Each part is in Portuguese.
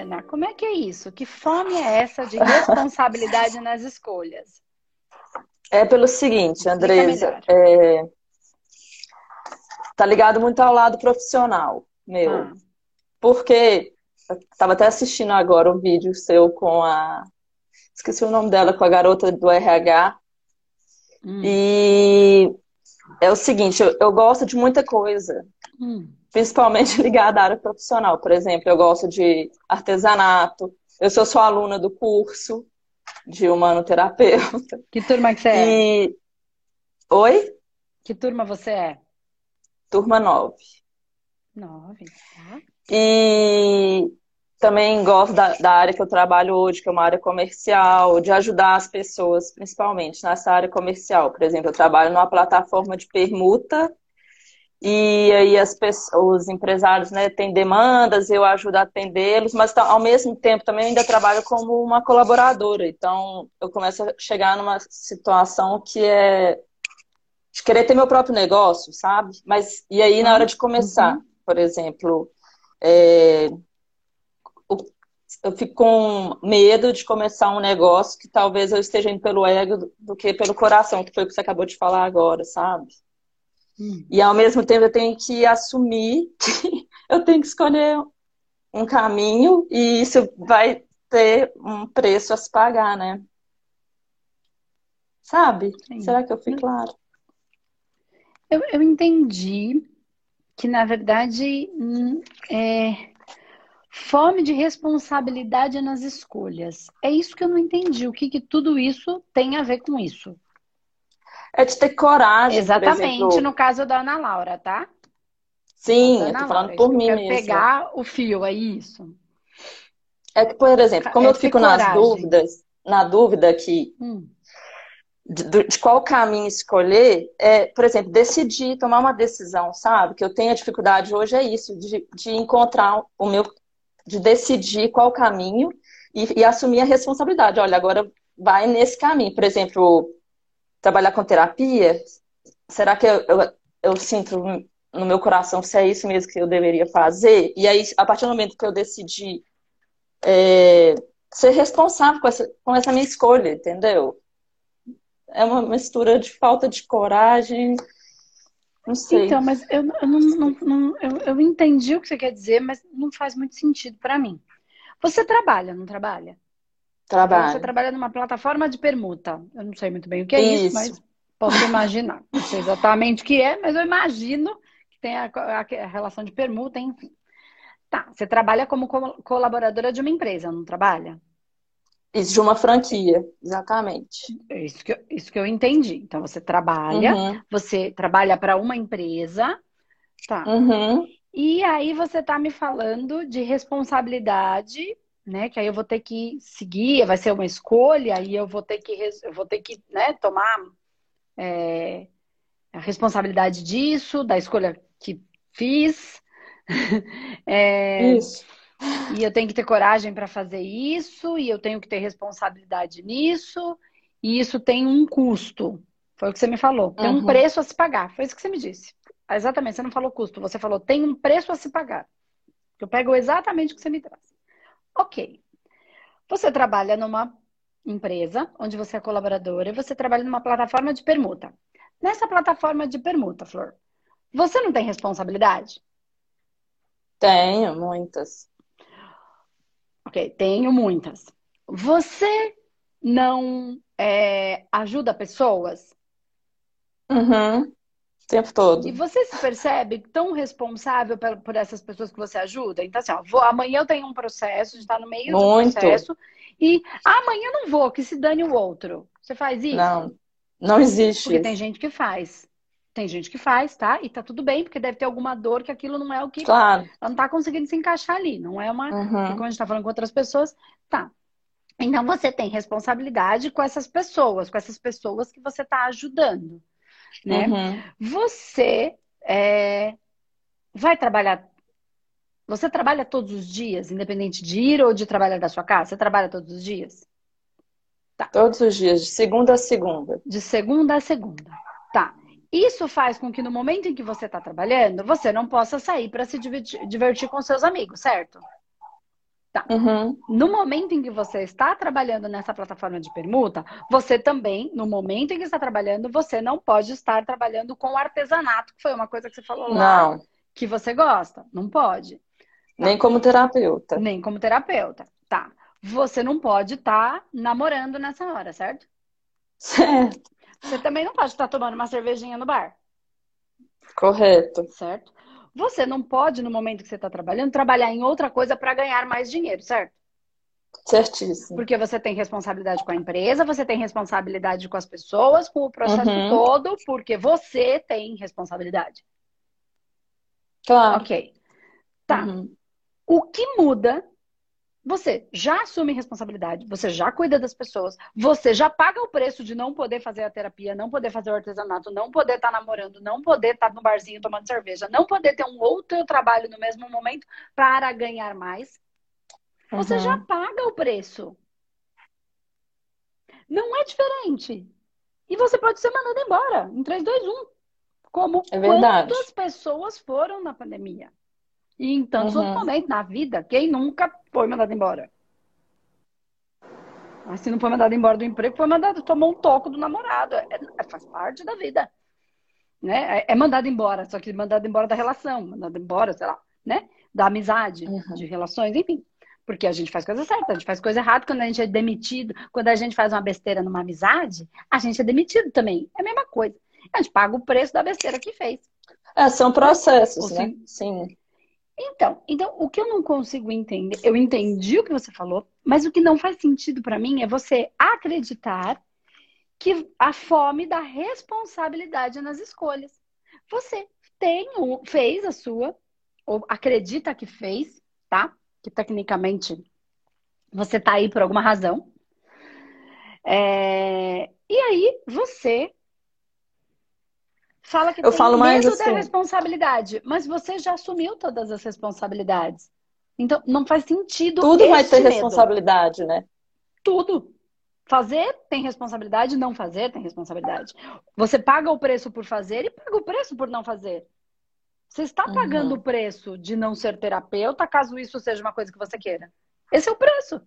Ana, como é que é isso? Que fome é essa de responsabilidade nas escolhas? É pelo seguinte, Andresa, é, tá ligado muito ao lado profissional meu. Ah. Porque estava até assistindo agora um vídeo seu com a esqueci o nome dela, com a garota do RH. Hum. E é o seguinte, eu, eu, gosto de muita coisa, hum. Principalmente ligada à área profissional. Por exemplo, eu gosto de artesanato, eu sou sua aluna do curso de humanoterapeuta. Que turma que você é? e... é? Oi? Que turma você é? Turma 9. 9, tá. E também gosto da, da, área que eu trabalho hoje, que é uma área comercial, de ajudar as pessoas, principalmente nessa área comercial. Por exemplo, eu trabalho numa plataforma de permuta e aí as pessoas, os empresários né, têm demandas, eu ajudo a atendê-los, mas ao mesmo tempo também ainda trabalho como uma colaboradora. Então, eu começo a chegar numa situação que é de querer ter meu próprio negócio, sabe? Mas e aí na hora de começar, uhum. por exemplo, é, eu fico com medo de começar um negócio que talvez eu esteja indo pelo ego do que pelo coração, que foi o que você acabou de falar agora, sabe? Hum. E ao mesmo tempo eu tenho que assumir que eu tenho que escolher um caminho e isso vai ter um preço a se pagar, né? Sabe? Sim. Será que eu fui claro? Eu, eu entendi que, na verdade, hum, é, Fome de responsabilidade nas escolhas. É isso que eu não entendi. O que, que tudo isso tem a ver com isso? É de ter coragem. Exatamente, no caso da Ana Laura, tá? Sim, eu tô falando Laura, por mim mesmo. pegar o fio, é isso. É que, por exemplo, como é eu fico nas dúvidas, na dúvida que hum. de, de, qual caminho escolher, é, por exemplo, decidir, tomar uma decisão, sabe? Que eu tenho a dificuldade hoje é isso, de, de encontrar o meu de decidir qual caminho e, e, assumir a responsabilidade. Olha, agora vai nesse caminho. Por exemplo, trabalhar com terapia, será que eu, eu, eu sinto no meu coração se é isso mesmo que eu deveria fazer? E aí, a partir do momento que eu decidi é, ser responsável com essa, com essa minha escolha, entendeu? É uma mistura de falta de coragem, não sei. Então, mas eu, eu não, não, não eu, eu, entendi o que você quer dizer, mas não faz muito sentido para mim. Você trabalha, não trabalha? Trabalho. Você trabalha numa plataforma de permuta. Eu não sei muito bem o que é isso, isso mas posso imaginar. Não sei exatamente o que é, mas eu imagino que tem a, a, relação de permuta, enfim. Tá, você trabalha como colaboradora de uma empresa, não trabalha? Isso, de uma franquia, exatamente. Isso que, eu, isso que eu entendi. Então, você trabalha, uhum. você trabalha para uma empresa, tá? Uhum. E aí você está me falando de responsabilidade, né? Que aí eu vou ter que seguir, vai ser uma escolha, aí eu vou ter que, eu vou ter que né, tomar é, a responsabilidade disso, da escolha que fiz. é, Isso. E eu tenho que ter coragem para fazer isso, e eu tenho que ter responsabilidade nisso, e isso tem um custo. Foi o que você me falou. Tem uhum. um preço a se pagar. Foi isso que você me disse. Exatamente, você não falou custo, você falou tem um preço a se pagar. Eu pego exatamente o que você me traz. Ok. Você trabalha numa empresa onde você é colaboradora e você trabalha numa plataforma de permuta. Nessa plataforma de permuta, Flor, você não tem responsabilidade? Tenho, muitas. Ok, tenho muitas. Você não é, ajuda pessoas? Uhum. O tempo todo. E você se percebe tão responsável por, essas pessoas que você ajuda? Então, assim, ó, vou, amanhã eu tenho um processo, está no meio Muito. do processo, e amanhã não vou, que se dane o outro. Você faz isso? Não, não existe. Porque tem gente que faz. Tem gente que faz, tá? E tá tudo bem, porque deve ter alguma dor que aquilo não é o que. Claro. Ela não tá conseguindo se encaixar ali. Não é uma. Uhum. Como a gente tá falando com outras pessoas, tá. Então você tem responsabilidade com essas pessoas, com essas pessoas que você tá ajudando. Né? Uhum. Você é, vai trabalhar. Você trabalha todos os dias, independente de ir ou de trabalhar da sua casa? Você trabalha todos os dias? Tá. Todos os dias, de segunda a segunda. De segunda a segunda. Tá. Isso faz com que no momento em que você está trabalhando, você não possa sair para se divertir, divertir, com seus amigos, certo? Tá. Uhum. No momento em que você está trabalhando nessa plataforma de permuta, você também, no momento em que está trabalhando, você não pode estar trabalhando com artesanato, que foi uma coisa que você falou lá. Não. Que você gosta. Não pode. Tá. Nem como terapeuta. Nem como terapeuta. Tá. Você não pode estar tá namorando nessa hora, certo? Certo. Você também não pode estar tomando uma cervejinha no bar. Correto. Certo? Você não pode, no momento que você está trabalhando, trabalhar em outra coisa para ganhar mais dinheiro, certo? Certíssimo. Porque você tem responsabilidade com a empresa, você tem responsabilidade com as pessoas, com o processo uhum. todo, porque você tem responsabilidade. Claro. Ok. Tá. Uhum. O que muda você já assume responsabilidade, você já cuida das pessoas, você já paga o preço de não poder fazer a terapia, não poder fazer o artesanato, não poder estar tá namorando, não poder estar tá no barzinho tomando cerveja, não poder ter um outro trabalho no mesmo momento para ganhar mais. Você uhum. já paga o preço. Não é diferente. E você pode ser mandado embora em 3, 2, 1. Como é quantas pessoas foram na pandemia? E em tantos uhum. outros momentos na vida, quem nunca foi mandado embora? Mas se não foi mandado embora do emprego, foi mandado, tomou um toco do namorado. É, é, faz parte da vida. Né? É, é, mandado embora, só que mandado embora da relação, mandado embora, sei lá, né? Da amizade, uhum. de relações, enfim. Porque a gente faz coisa certa, a gente faz coisa errada quando a gente é demitido. Quando a gente faz uma besteira numa amizade, a gente é demitido também. É a mesma coisa. A gente paga o preço da besteira que fez. É, são processos, né? Sim. Então, então, o que eu não consigo entender, eu entendi o que você falou, mas o que não faz sentido para mim é você acreditar que a fome dá responsabilidade nas escolhas. Você tem, fez a sua, ou acredita que fez, tá? Que tecnicamente você tá aí por alguma razão. É... E aí você Fala que eu tem falo mais medo assim. da responsabilidade, mas você já assumiu todas as responsabilidades. Então, não faz sentido. Tudo vai ter medo. responsabilidade, né? Tudo. Fazer tem responsabilidade, não fazer tem responsabilidade. Você paga o preço por fazer e paga o preço por não fazer. Você está uhum. pagando o preço de não ser terapeuta, caso isso seja uma coisa que você queira. Esse é o preço.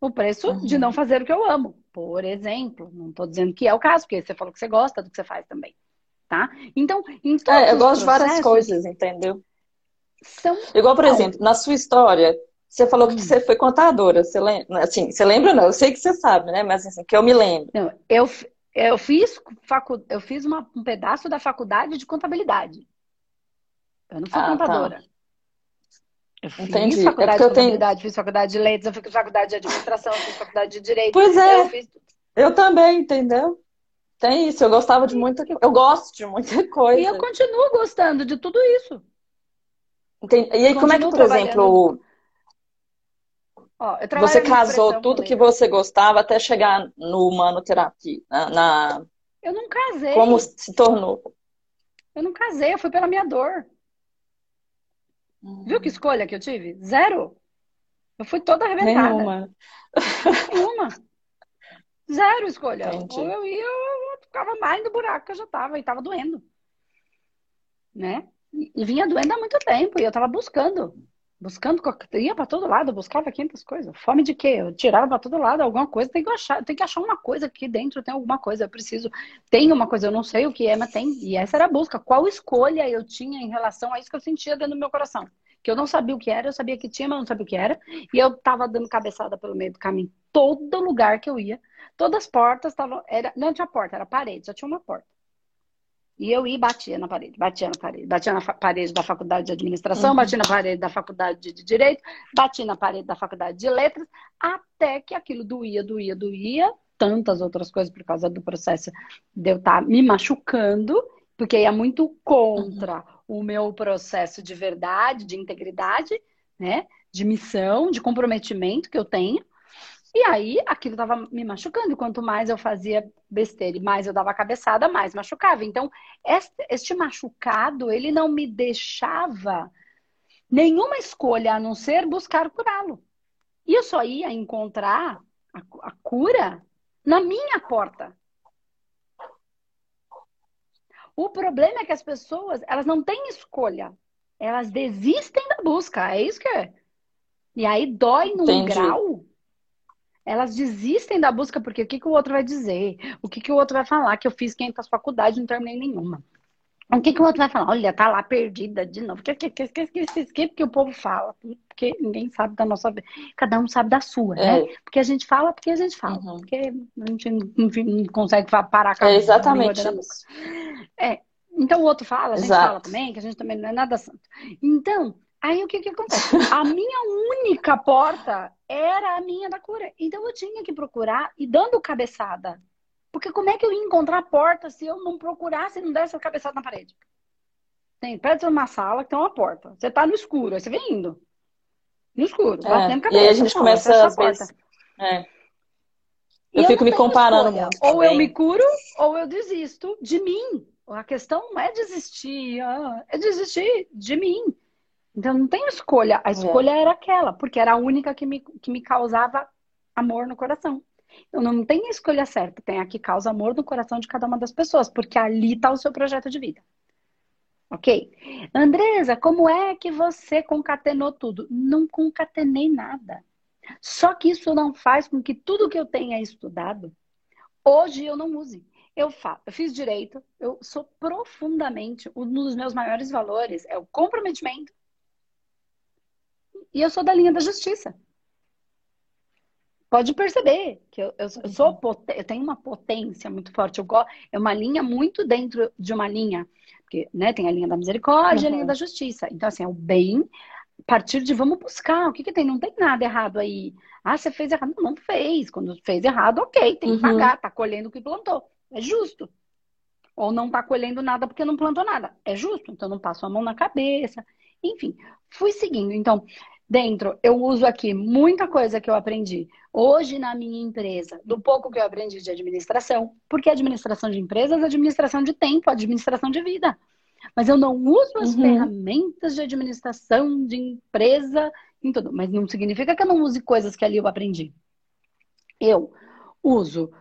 O preço uhum. de não fazer o que eu amo, por exemplo. Não estou dizendo que é o caso, porque você falou que você gosta do que você faz também tá? Então, em todos é, eu gosto de várias coisas, entendeu? São Igual, por exemplo, na sua história, você falou que hum. você foi contadora, você lembra? Assim, você lembra não? Eu sei que você sabe, né? Mas assim, que eu me lembro. Não, eu, eu fiz facu... eu fiz uma, um pedaço da faculdade de contabilidade. Eu não fui ah, tá. contadora. Tá. Eu fiz Entendi. É faculdade é de contabilidade, tenho... fiz faculdade de letras, eu fiz faculdade de administração, fiz faculdade de direito. Pois é. Eu, fiz... eu também, entendeu? Tem isso, eu gostava de muita Eu gosto de muita coisa. E eu continuo gostando de tudo isso. Entendi. E aí, como é que, por exemplo, Ó, você casou tudo que você gostava até chegar no humanoterapia? Na, na... Eu não casei. Como se tornou? Eu não casei, eu fui pela minha dor. Viu que escolha que eu tive? Zero. Eu fui toda arrebentada. Nenhuma. Nenhuma. Zero escolha. Ou eu ia, eu ficava mais no buraco que eu já tava e tava doendo. Né? E vinha doendo há muito tempo e eu tava buscando. Buscando, ia para todo lado, buscava 500 coisas. Fome de quê? Eu tirava para todo lado alguma coisa, tem que achar, tem que achar uma coisa aqui dentro, tem alguma coisa, eu preciso. Tem uma coisa, eu não sei o que é, mas tem. E essa era a busca. Qual escolha eu tinha em relação a isso que eu sentia dentro do meu coração? Que eu não sabia o que era, eu sabia que tinha, mas não sabia o que era. E eu tava dando cabeçada pelo meio do caminho, todo lugar que eu ia. Todas as portas estavam. Era, não tinha porta, era parede, só tinha uma porta. E eu ia e batia na parede, batia na parede, batia na parede da faculdade de administração, uhum. batia na parede da faculdade de direito, batia na parede da faculdade de letras, até que aquilo doía, doía, doía, tantas outras coisas por causa do processo de eu estar tá me machucando, porque ia muito contra uhum. o meu processo de verdade, de integridade, né? De missão, de comprometimento que eu tenho. E aí aquilo estava me machucando. E quanto mais eu fazia besteira e mais eu dava cabeçada, mais machucava. Então, este, este machucado, ele não me deixava nenhuma escolha a não ser buscar curá-lo. E eu só ia encontrar a, a cura na minha porta. O problema é que as pessoas, elas não têm escolha. Elas desistem da busca. É isso que é. E aí dói num Entendi. grau. Elas desistem da busca porque o que, que o outro vai dizer? O que, que o outro vai falar? Que eu fiz 500 faculdades e não terminei nenhuma. O que, que o outro vai falar? Olha, tá lá perdida de novo. Que, que, que, que, que, que, que, que o povo fala? Porque ninguém sabe da nossa vida. Cada um sabe da sua, né? é. né? Porque a gente fala porque a gente fala. Uhum. Porque a gente não, não consegue parar a É exatamente isso. É. Então o outro fala, a gente Exato. fala também, que a gente também não é nada santo. Então, aí o que que acontece? A minha única porta era a minha da cura. Então eu tinha que procurar e dando cabeçada porque como é que eu ia encontrar a porta se eu não procurasse e não desse a cabeçada na parede? Tem, perto de uma sala que tem uma porta. Você tá no escuro, aí você vem indo. No escuro, é. batendo cabeça. E aí a gente começa, às vezes... É. Eu e fico eu me comparando muito. Ou também. eu me curo, ou eu desisto de mim. A questão não é desistir, ah, é desistir de mim. Então não tenho escolha. A é. escolha é. era aquela, porque era a única que me, que me causava amor no coração. Eu não tenho a escolha certa, tem a que causa amor no coração de cada uma das pessoas, porque ali está o seu projeto de vida. Ok? Andresa, como é que você concatenou tudo? Não concatenei nada. Só que isso não faz com que tudo que eu tenha estudado, hoje eu não use. Eu, faço, eu fiz direito, eu sou profundamente, um dos meus maiores valores é o comprometimento. E eu sou da linha da justiça pode perceber que eu, eu, eu sou eu tenho uma potência muito forte. Eu é uma linha muito dentro de uma linha, porque né, tem a linha da misericórdia, uhum. a linha da justiça. Então assim, é o bem a partir de vamos buscar, o que que tem? Não tem nada errado aí. Ah, você fez errado. Não, não fez. Quando fez errado, ok, tem que uhum. pagar, tá colhendo o que plantou. É justo. Ou não tá colhendo nada porque não plantou nada. É justo. Então não passo a mão na cabeça. Enfim, fui seguindo. Então, dentro, eu uso aqui muita coisa que eu aprendi hoje na minha empresa, do pouco que eu aprendi de administração, porque administração de empresas é administração de tempo, administração de vida. Mas eu não uso as uhum. ferramentas de administração de empresa em tudo. Mas não significa que eu não use coisas que ali eu aprendi. Eu uso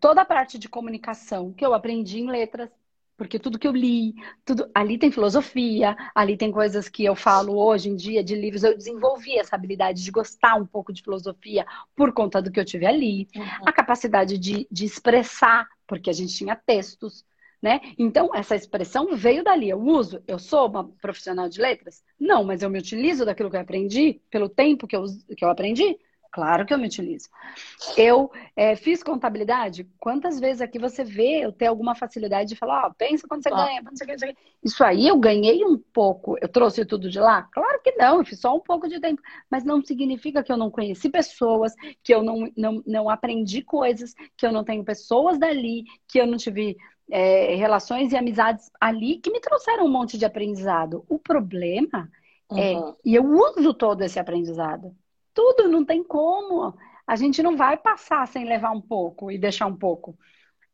toda a parte de comunicação que eu aprendi em letras, porque tudo que eu li, tudo ali tem filosofia, ali tem coisas que eu falo hoje em dia de livros. Eu desenvolvi essa habilidade de gostar um pouco de filosofia por conta do que eu tive ali. Uhum. A capacidade de, de expressar, porque a gente tinha textos, né? Então, essa expressão veio dali. Eu uso, eu sou uma profissional de letras? Não, mas eu me utilizo daquilo que eu aprendi, pelo tempo que eu, que eu aprendi? Claro que eu me utilizo. Eu é, fiz contabilidade. Quantas vezes aqui você vê eu ter alguma facilidade de falar, ó, pensa quando você ah. ganha, quando você ganha, Isso aí eu ganhei um pouco. Eu trouxe tudo de lá? Claro que não, eu fiz só um pouco de tempo. Mas não significa que eu não conheci pessoas, que eu não, não, não aprendi coisas, que eu não tenho pessoas dali, que eu não tive é, relações e amizades ali que me trouxeram um monte de aprendizado. O problema é, uhum. é, e eu uso todo esse aprendizado tudo, não tem como. A gente não vai passar sem levar um pouco e deixar um pouco.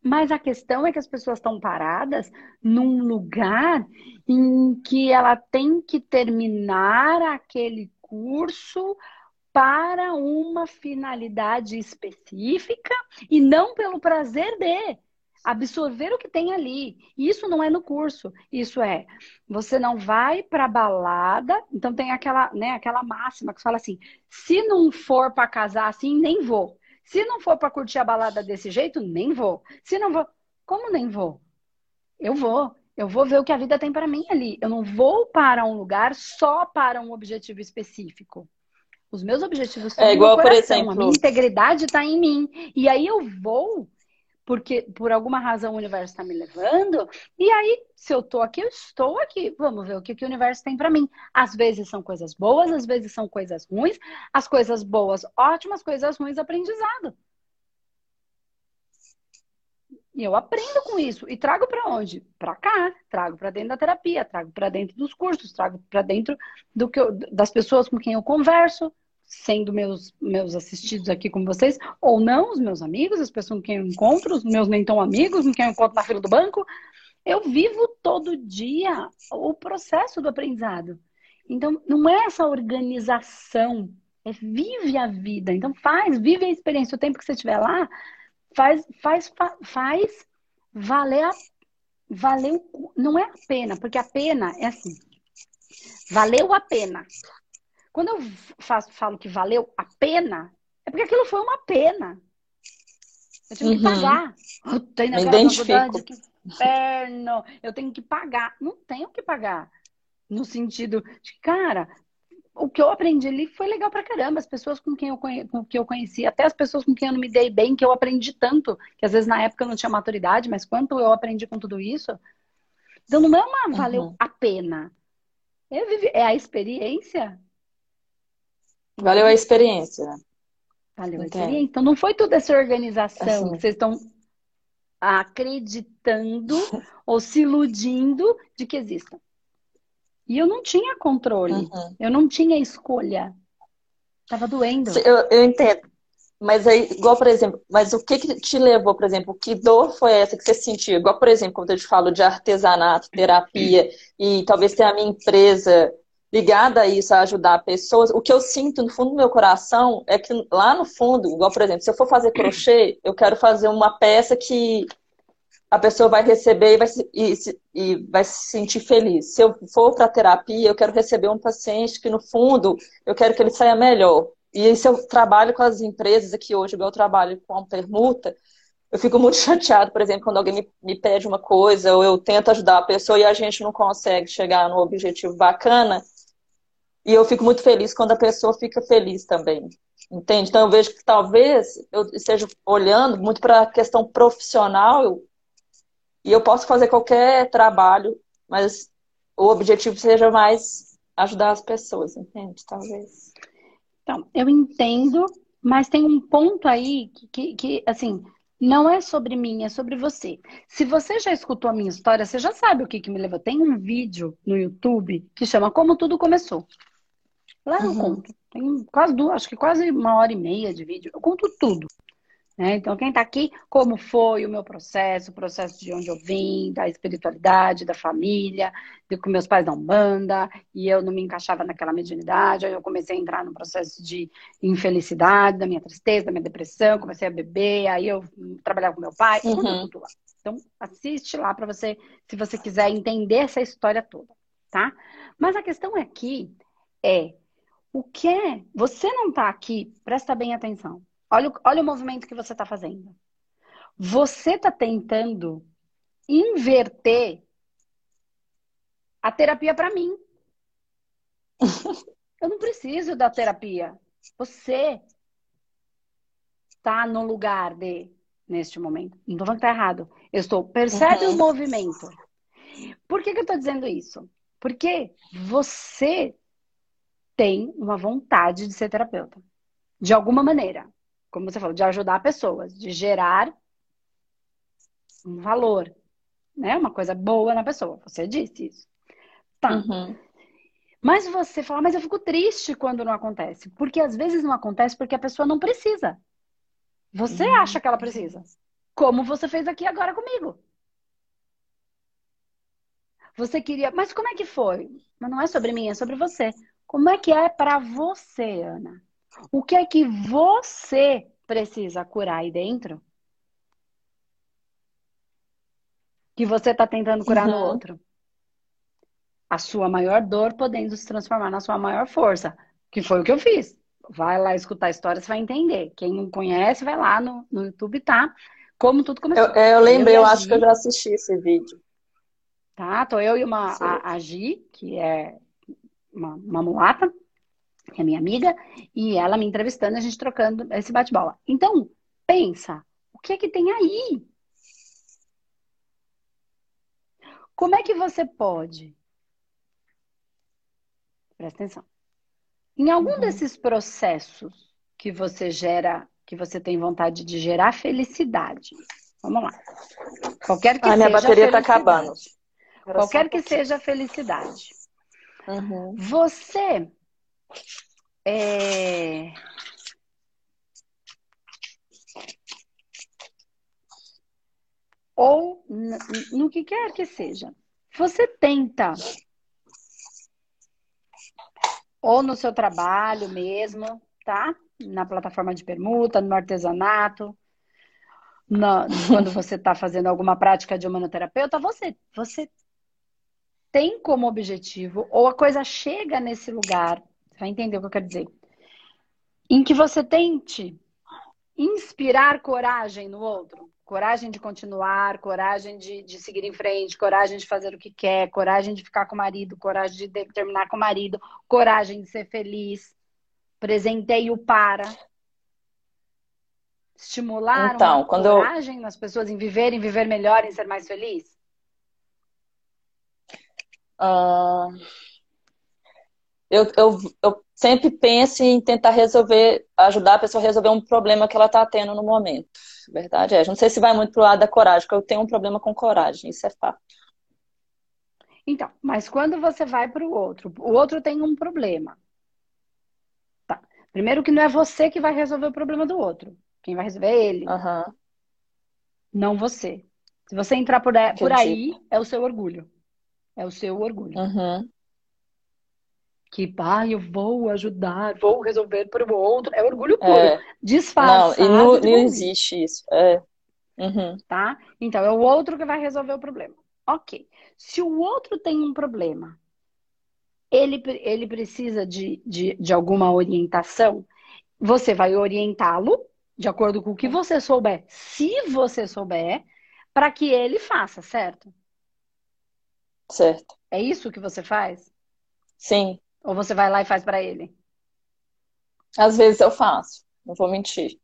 Mas a questão é que as pessoas estão paradas num lugar em que ela tem que terminar aquele curso para uma finalidade específica e não pelo prazer de absorver o que tem ali. Isso não é no curso. Isso é, você não vai para balada, então tem aquela, né, aquela máxima que fala assim: se não for para casar assim, nem vou. Se não for para curtir a balada desse jeito, nem vou. Se não vou, como nem vou? Eu vou. Eu vou ver o que a vida tem para mim ali. Eu não vou para um lugar só para um objetivo específico. Os meus objetivos são é igual, por exemplo, a minha integridade está em mim. E aí eu vou porque por alguma razão o universo está me levando. E aí, se eu estou aqui, eu estou aqui. Vamos ver o que, que o universo tem para mim. Às vezes são coisas boas, às vezes são coisas ruins. As coisas boas, ótimas, coisas ruins, aprendizado. E eu aprendo com isso e trago para onde? Para cá, trago para dentro da terapia, trago para dentro dos cursos, trago para dentro do que eu, das pessoas com quem eu converso, sendo meus, meus assistidos aqui com vocês, ou não, os meus amigos, as pessoas com quem eu encontro, os meus nem tão amigos, com quem eu encontro na fila do banco. Eu vivo todo dia o processo do aprendizado. Então, não é essa organização, é vive a vida. Então, faz, vive a experiência. O tempo que você estiver lá, faz, faz, faz valer a. Valeu, não é a pena, porque a pena é assim. Valeu a pena Quando eu faço, falo que valeu a pena, é porque aquilo foi uma pena. Eu tive uhum. que pagar. Eu tenho Me identifico. Que inferno. Eu tenho que pagar. Não tenho que pagar. No sentido de, cara, o que eu aprendi ali foi legal pra caramba. As pessoas com quem eu, conhe... com que eu conheci, até as pessoas com quem eu não me dei bem, que eu aprendi tanto, que às vezes na época eu não tinha maturidade, mas quanto eu aprendi com tudo isso. Então não é uma valeu uhum. a pena. É a experiência. Valeu a experiência. Valeu a experiência. Então não foi toda essa organização assim. que vocês estão acreditando ou se iludindo de que exista. E eu não tinha controle, uhum. eu não tinha escolha. Tava doendo. Eu, eu entendo. Mas aí, igual, por exemplo, mas o que, que te levou, por exemplo, que dor foi essa que você sentiu? Igual, por exemplo, quando eu te falo de artesanato, terapia, e talvez ter a minha empresa ligada a isso, a ajudar pessoas, o que eu sinto no fundo do meu coração é que lá no fundo, igual, por exemplo, se eu for fazer crochê, eu quero fazer uma peça que a pessoa vai receber e vai, se, e, e vai se sentir feliz. Se eu for para terapia, eu quero receber um paciente que, no fundo, eu quero que ele saia melhor. E se eu trabalho com as empresas aqui hoje, eu trabalho com a permuta, eu fico muito chateado, por exemplo, quando alguém me, me, pede uma coisa, ou eu tento ajudar a pessoa e a gente não consegue chegar no objetivo bacana. E eu fico muito feliz quando a pessoa fica feliz também. Entende? Então eu vejo que talvez eu esteja olhando muito para a questão profissional e eu posso fazer qualquer trabalho, mas o objetivo seja mais ajudar as pessoas, entende? Talvez. Então, eu entendo, mas tem um ponto aí que, que, que, assim, não é sobre mim, é sobre você. Se você já escutou a minha história, você já sabe o que, que me levou. Tem um vídeo no YouTube que chama Como Tudo Começou. Lá eu uhum. conto. Tem quase duas, acho que quase uma hora e meia de vídeo. Eu conto tudo. Né? Então, quem está aqui, como foi o meu processo, o processo de onde eu vim, da espiritualidade, da família, de que meus pais não banda, e eu não me encaixava naquela mediunidade, aí eu comecei a entrar no processo de infelicidade, da minha tristeza, da minha depressão, comecei a beber, aí eu trabalhava com meu pai, uhum. tudo, lá. Então, assiste lá para você, se você quiser entender essa história toda, tá? Mas a questão aqui é, o que é? Você não está aqui, presta bem atenção Olha, olha o movimento que você está fazendo. Você está tentando inverter a terapia para mim. Eu não preciso da terapia. Você está no lugar de neste momento. Não estou falando que está errado. Eu estou. Percebe uhum. o movimento. Por que, que eu estou dizendo isso? Porque você tem uma vontade de ser terapeuta. De alguma maneira como você falou, de ajudar pessoas, de gerar um valor, né? Uma coisa boa na pessoa. Você disse isso. Tá. Uhum. Mas você fala, mas eu fico triste quando não acontece. Porque às vezes não acontece porque a pessoa não precisa. Você uhum. acha que ela precisa. Como você fez aqui agora comigo. Você queria, mas como é que foi? Mas não é sobre mim, é sobre você. Como é que é para você, Ana? O que é que você precisa curar aí dentro? Que você está tentando curar uhum. no outro. A sua maior dor podendo se transformar na sua maior força. Que foi o que eu fiz. Vai lá escutar a história, você vai entender. Quem não conhece, vai lá no, no YouTube, tá? Como tudo começou. Eu, eu lembrei, eu, eu acho que eu já assisti esse vídeo. Tá, tô eu e uma a, a Gi, que é uma, uma mulata, que é minha amiga, e ela me entrevistando, a gente trocando esse bate-bola. Então, pensa, o que é que tem aí? Como é que você pode? Presta atenção. Em algum uhum. desses processos que você gera, que você tem vontade de gerar felicidade. Vamos lá. Qualquer que ah, seja. minha bateria está acabando. Qualquer que seja a felicidade. Uhum. Você é... Ou no que quer que seja. Você tenta, ou no seu trabalho mesmo, tá? Na plataforma de permuta, no artesanato, na, quando você está fazendo alguma prática de humanoterapeuta, você, você tem como objetivo, ou a coisa chega nesse lugar vai entender o que eu quero dizer. Em que você tente inspirar coragem no outro. Coragem de continuar, coragem de, de seguir em frente, coragem de fazer o que quer, coragem de ficar com o marido, coragem de terminar com o marido, coragem de ser feliz. Presenteio para. Estimular então, uma quando coragem eu... nas pessoas em viverem, viver melhor, em ser mais feliz? Uh, eu, eu, eu sempre penso em tentar resolver, ajudar a pessoa a resolver um problema que ela está tendo no momento. Verdade é. Não sei se vai muito pro lado da coragem, porque eu tenho um problema com coragem, isso é fato. Então, mas quando você vai para o outro, o outro tem um problema. Tá. Primeiro que não é você que vai resolver o problema do outro. Quem vai resolver é ele. Uhum. Não você. Se você entrar por, por aí, é o seu orgulho. É o seu orgulho. Uhum. Que, pai, eu vou ajudar, vou resolver para o outro. É orgulho puro. É. Disfarçado. Não, e não, não existe isso. É. Uhum. Tá? Então, é o outro que vai resolver o problema. Ok. Se o outro tem um problema, ele, ele precisa de, de, de alguma orientação, você vai orientá-lo de acordo com o que você souber, se você souber, para que ele faça, certo? Certo. É isso que você faz? Sim. Ou você vai lá e faz para ele? Às vezes eu faço, não vou mentir.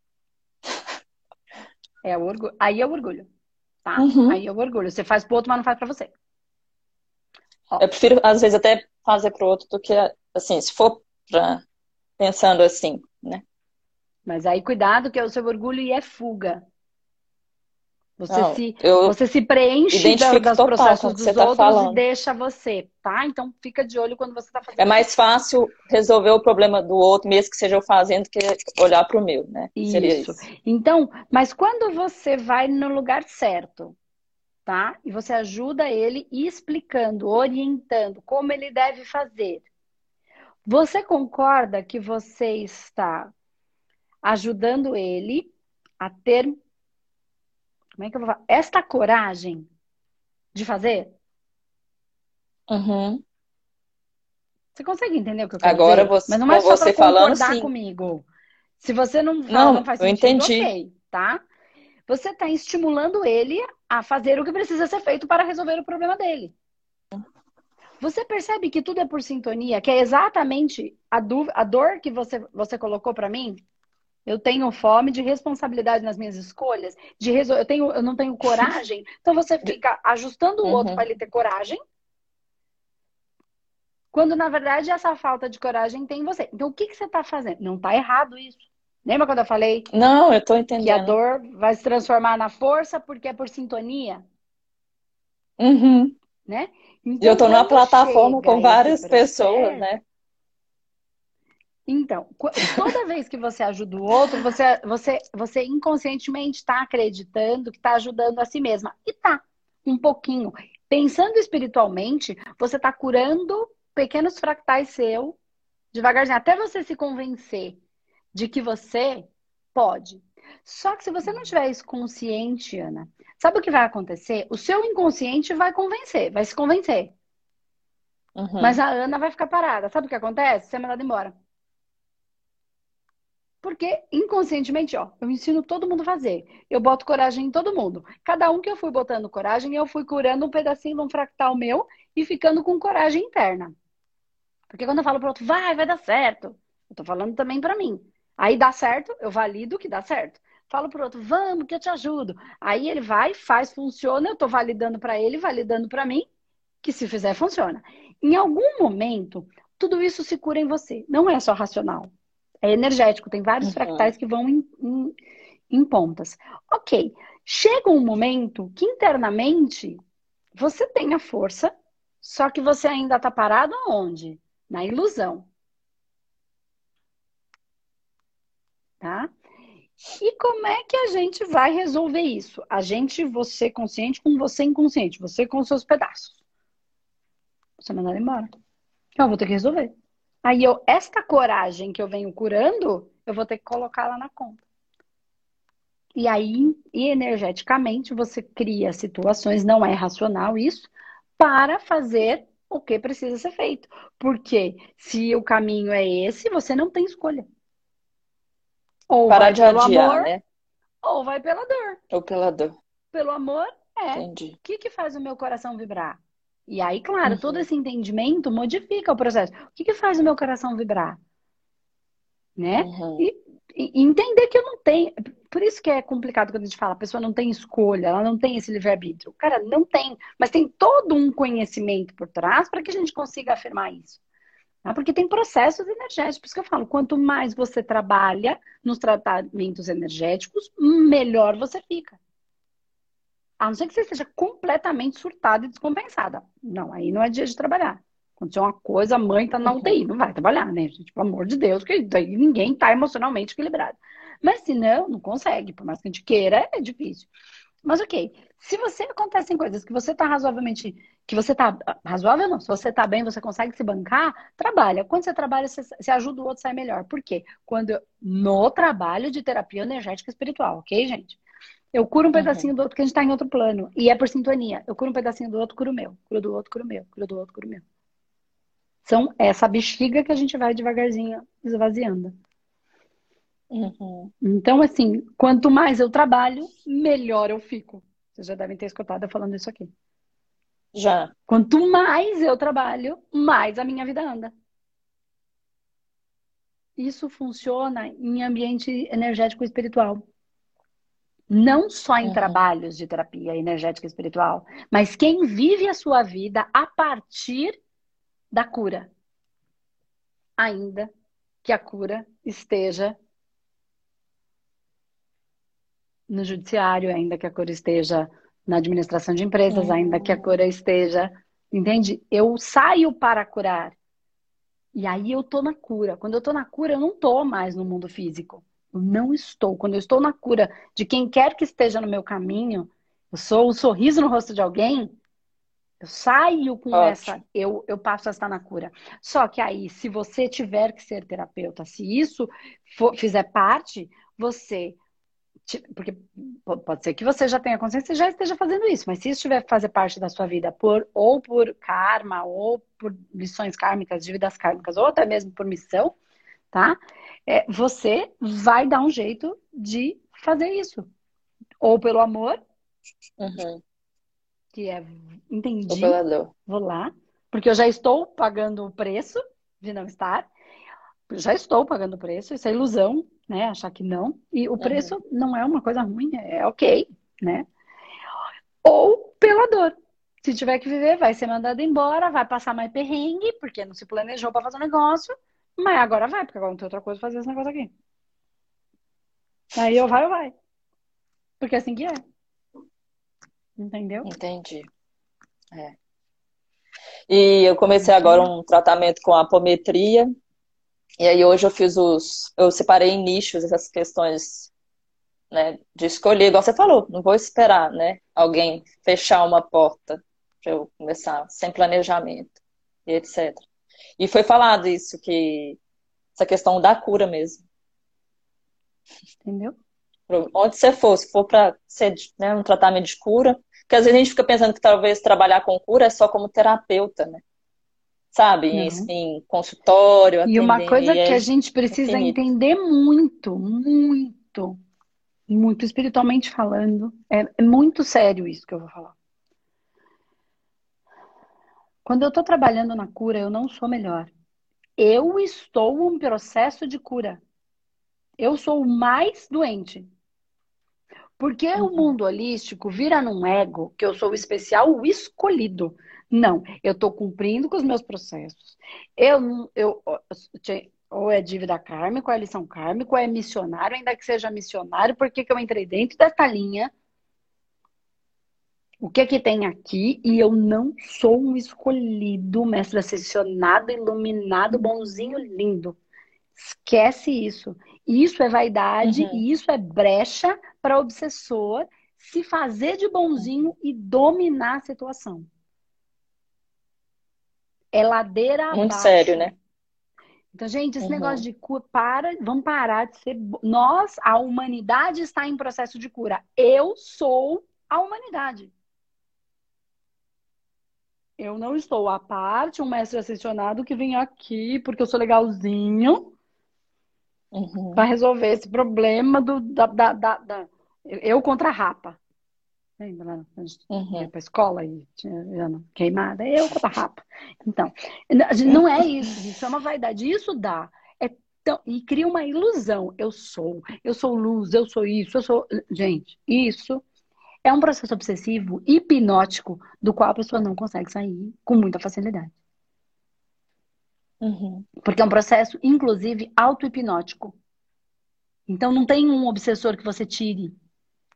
É o orgulho. Aí é o orgulho, tá? Uhum. Aí é o orgulho. Você faz pro outro, mas não faz para você. Ó. Eu prefiro, às vezes, até fazer pro outro do que, assim, se for pra... pensando assim, né? Mas aí cuidado que é o seu orgulho e é fuga. Você, não, se, você se preenche dos processos dos tá outros falando. e deixa você, tá? Então fica de olho quando você está fazendo. É mais fácil resolver o problema do outro, mesmo que seja eu fazendo, que olhar para o meu, né? Isso. isso. Então, mas quando você vai no lugar certo, tá? E você ajuda ele explicando, orientando como ele deve fazer. Você concorda que você está ajudando ele a ter como é que eu vou falar? Esta coragem de fazer. Uhum. Você consegue entender o que eu quero Agora dizer? Você, Mas não é só você falando sim. comigo. Se você não, fala, não, não faz sentido, eu entendi. ok, tá? Você está estimulando ele a fazer o que precisa ser feito para resolver o problema dele. Você percebe que tudo é por sintonia, que é exatamente a, a dor que você, você colocou para mim? Eu tenho fome de responsabilidade nas minhas escolhas, de resol... eu, tenho, eu não tenho coragem. Então você fica ajustando o uhum. outro para ele ter coragem, quando na verdade essa falta de coragem tem em você. Então o que, que você está fazendo? Não está errado isso. Lembra quando eu falei? Não, eu estou entendendo. Que a dor vai se transformar na força porque é por sintonia. Uhum. Né? Então, eu estou numa plataforma com várias pessoas, né? Então, toda vez que você ajuda o outro, você, você, você inconscientemente está acreditando que está ajudando a si mesma. E tá, um pouquinho. Pensando espiritualmente, você está curando pequenos fractais seu, devagarzinho, até você se convencer de que você pode. Só que se você não tiver isso consciente, Ana, sabe o que vai acontecer? O seu inconsciente vai convencer, vai se convencer. Uhum. Mas a Ana vai ficar parada. Sabe o que acontece? Você é mandada embora. Porque inconscientemente, ó, eu ensino todo mundo a fazer. Eu boto coragem em todo mundo. Cada um que eu fui botando coragem, eu fui curando um pedacinho de um fractal meu e ficando com coragem interna. Porque quando eu falo pro outro, vai, vai dar certo. Eu tô falando também para mim. Aí dá certo, eu valido que dá certo. Falo pro outro, vamos, que eu te ajudo. Aí ele vai, faz, funciona, eu tô validando para ele, validando para mim, que se fizer, funciona. Em algum momento, tudo isso se cura em você. Não é só racional. É energético, tem vários uhum. fractais que vão em, em, em pontas. Ok, chega um momento que internamente você tem a força, só que você ainda está parado aonde? Na ilusão. Tá? E como é que a gente vai resolver isso? A gente, você consciente com você inconsciente, você com seus pedaços. Você mandar embora. Eu vou ter que resolver. Aí eu, esta coragem que eu venho curando, eu vou ter que colocar lá na conta. E aí, e energeticamente, você cria situações, não é racional isso, para fazer o que precisa ser feito. Porque se o caminho é esse, você não tem escolha. Ou Parar vai de pelo adiar, amor, né? ou vai pela dor. Ou pela dor. Pelo amor, é. Entendi. O que, que faz o meu coração vibrar? E aí, claro, uhum. todo esse entendimento modifica o processo. O que, que faz o meu coração vibrar? Né? Uhum. E, e, entender que eu não tenho. Por isso que é complicado quando a gente fala, a pessoa não tem escolha, ela não tem esse livre-arbítrio. Cara, não tem. Mas tem todo um conhecimento por trás para que a gente consiga afirmar isso. Tá? Porque tem processos energéticos. Por isso que eu falo, quanto mais você trabalha nos tratamentos energéticos, melhor você fica. A não ser que você esteja completamente surtada e descompensada. Não, aí não é dia de trabalhar. Aconteceu uma coisa, a mãe tá na UTI, não vai trabalhar, né, gente? Pelo amor de Deus, que ninguém tá emocionalmente equilibrado. Mas se não, não consegue. Por mais que a gente queira, é difícil. Mas ok, se você acontecem coisas que você tá razoavelmente, que você tá razoável não, se você tá bem, você consegue se bancar, trabalha. Quando você trabalha, você, você ajuda o outro a sair melhor. Por quê? Quando no trabalho de terapia energética espiritual, ok, gente? Eu curo um pedacinho uhum. do outro, porque a gente tá em outro plano. E é por sintonia. Eu curo um pedacinho do outro, curo o meu. Curo do outro, curo o meu. Curo do outro, curo o meu. São essa bexiga que a gente vai devagarzinho esvaziando. Uhum. Então, assim, quanto mais eu trabalho, melhor eu fico. Vocês já devem ter escutado eu falando isso aqui. Já. Quanto mais eu trabalho, mais a minha vida anda. Isso funciona em ambiente energético espiritual não só em uhum. trabalhos de terapia energética e espiritual, mas quem vive a sua vida a partir da cura. Ainda que a cura esteja no judiciário, ainda que a cura esteja na administração de empresas, uhum. ainda que a cura esteja, entende? Eu saio para curar. E aí eu tô na cura. Quando eu tô na cura, eu não tô mais no mundo físico. Eu não estou. Quando eu estou na cura de quem quer que esteja no meu caminho, eu sou o sorriso no rosto de alguém, eu saio com Ótimo. essa, eu, eu passo a estar na cura. Só que aí, se você tiver que ser terapeuta, se isso for, fizer parte, você. Porque pode ser que você já tenha consciência e já esteja fazendo isso, mas se isso tiver que fazer parte da sua vida, por, ou por karma, ou por lições kármicas, dívidas kármicas, ou até mesmo por missão, tá? É, você vai dar um jeito de fazer isso. Ou pelo amor, uhum. que é entendi, Ou pela dor. vou lá, porque eu já estou pagando o preço de não estar. Já estou pagando o preço, isso é ilusão, né? Achar que não. E o preço uhum. não é uma coisa ruim, é ok, né? Ou pela dor. Se tiver que viver, vai ser mandado embora, vai passar mais perrengue, porque não se planejou para fazer um negócio, mas agora vai, porque agora não tem outra coisa fazer esse negócio aqui. Aí eu vai, eu vai. Porque é assim que é. Entendeu? Entendi. É. E eu comecei agora um tratamento com apometria. E aí hoje eu fiz os. Eu separei em nichos essas questões né, de escolher, igual você falou, não vou esperar, né? Alguém fechar uma porta para eu começar sem planejamento e etc. E foi falado isso, que essa questão da cura mesmo. Entendeu? Onde você for, se for para ser né, um tratamento de cura, porque às vezes a gente fica pensando que talvez trabalhar com cura é só como terapeuta, né? Sabe? Uhum. Em, em, consultório. E uma coisa que a gente precisa infinito. entender muito, muito, muito espiritualmente falando, é, é muito sério isso que eu vou falar. Quando eu estou trabalhando na cura, eu não sou melhor. Eu estou em processo de cura. Eu sou o mais doente. Porque uhum. o mundo holístico vira num ego que eu sou o especial, o escolhido. Não, eu estou cumprindo com os meus processos. Eu, eu, ou é dívida kármica, ou é lição kármica, ou é missionário, ainda que seja missionário, porque que eu entrei dentro dessa linha o que é que tem aqui e eu não sou um escolhido, mestre ascensionado, iluminado, bonzinho, lindo. Esquece isso. Isso é vaidade uhum. e isso é brecha para obsessor se fazer de bonzinho e dominar a situação. É ladeira Muito abaixo. sério, né? Então, gente, esse uhum. negócio de cura, para, vamos parar de ser. Nós, a humanidade está em processo de cura. Eu sou a humanidade. Eu não estou à parte, um mestre ascensionado que vem aqui porque eu sou legalzinho uhum. para resolver esse problema do, da, da, da, da, eu contra a rapa. Lembra? A gente uhum. ia pra escola e tinha queimada. Eu contra a rapa. Então, não é isso. Isso é uma vaidade. Isso dá. É tão, e cria uma ilusão. Eu sou, eu sou luz, eu sou isso, eu sou. Gente, isso é um processo obsessivo hipnótico do qual a pessoa não consegue sair com muita facilidade. Uhum. Porque é um processo, inclusive, auto-hipnótico. Então não tem um obsessor que você tire.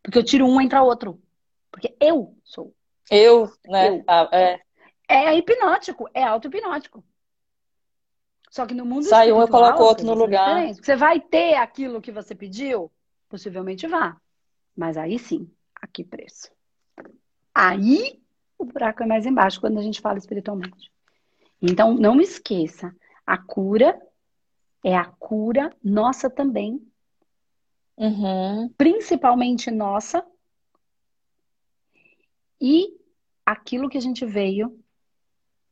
Porque eu tiro um, entra outro. Porque eu sou. Eu, né? Eu. Ah, é. é hipnótico, é auto-hipnótico. Só que no mundo Sai um, eu coloco outro no lugar. Você vai ter aquilo que você pediu? Possivelmente vá. Mas aí sim, a que preço? Aí o buraco é mais embaixo quando a gente fala espiritualmente. Então, não esqueça, a cura é a cura nossa também. Uhum. Principalmente nossa. E aquilo que a gente veio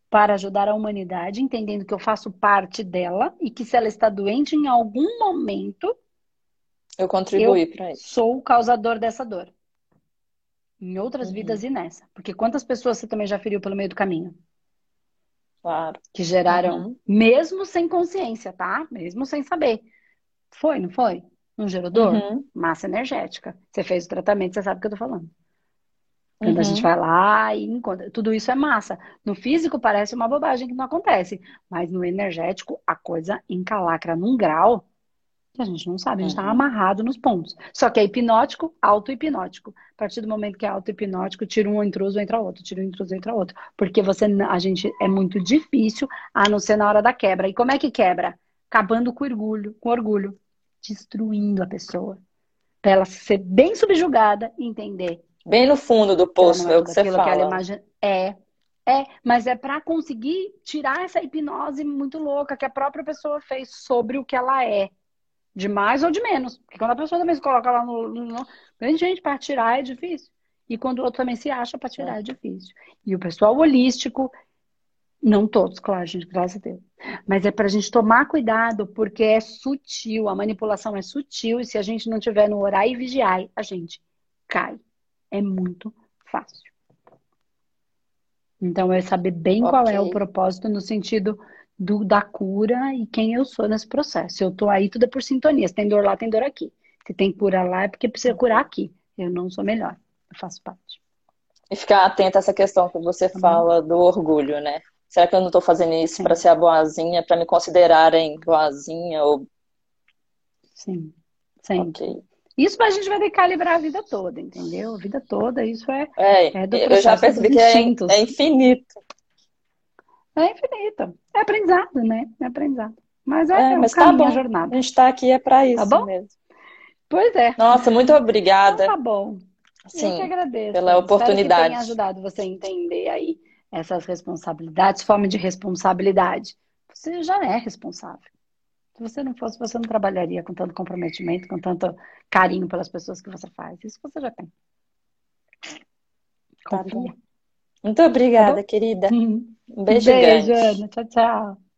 para ajudar a humanidade, entendendo que eu faço parte dela e que se ela está doente em algum momento, eu contribuí para isso. Sou o causador dessa dor. Em outras uhum. vidas e nessa. Porque quantas pessoas você também já feriu pelo meio do caminho? Claro. Que geraram, uhum. mesmo sem consciência, tá? Mesmo sem saber. Foi, não foi? Não gerou dor? Uhum. Massa energética. Você fez o tratamento, você sabe o que eu tô falando. Quando a gente uhum. vai lá e encontra. Tudo isso é massa. No físico parece uma bobagem que não acontece. Mas no energético, a coisa encalacra num grau que a gente não sabe, a gente está uhum. amarrado nos pontos. Só que é hipnótico, auto-hipnótico. A partir do momento que é auto-hipnótico, tira um intruso, entra outro, tira um intruso, entra outro. Porque você, a gente, é muito difícil, a não ser na hora da quebra. E como é que quebra? Acabando com orgulho, com orgulho. Destruindo a pessoa. Pra ela ser bem subjugada e entender. Bem no fundo do poço, é o que você fala. Que ela imagina... É, é, mas é para conseguir tirar essa hipnose muito louca que a própria pessoa fez sobre o que ela é. De mais ou de menos. Porque quando a pessoa também se coloca lá no. no, no... gente, para tirar é difícil. E quando o outro também se acha para tirar é. é difícil. E o pessoal holístico, não todos, claro, gente, graças a Deus. Mas é para a gente tomar cuidado, porque é sutil, a manipulação é sutil, e se a gente não tiver no orar e vigiar, a gente cai. É muito fácil. Então, é saber bem okay. qual é o propósito no sentido do, da cura e quem eu sou nesse processo. Se eu tô aí, tudo é por sintonia. Se tem dor lá, tem dor aqui. Se tem cura lá, é porque precisa curar aqui. Eu não sou melhor. Eu faço parte. E ficar atenta a essa questão que você tá fala do orgulho, né? Será que eu não estou fazendo isso para ser a boazinha, para me considerarem boazinha ou Sim. Sim. Okay. Isso a gente vai ter que calibrar a vida toda, entendeu? A vida toda, isso é, é, é do Eu já percebi que é, é infinito. É infinito. É aprendizado, né? É aprendizado. Mas é, é mas tá bom. a jornada. A gente tá aqui é para isso tá bom? mesmo. Pois é. Nossa, muito obrigada. Então, tá bom. Sim, Eu que agradeço. Pela oportunidade. Espero que tenha ajudado você a entender aí essas responsabilidades, forma de responsabilidade. Você já é responsável. Se você não fosse, você não trabalharia com tanto comprometimento, com tanto carinho pelas pessoas que você faz. Isso você já tem. Confia. Tá Muito obrigada, tá querida. Um beijo, beijo grande. Ana. Tchau, tchau.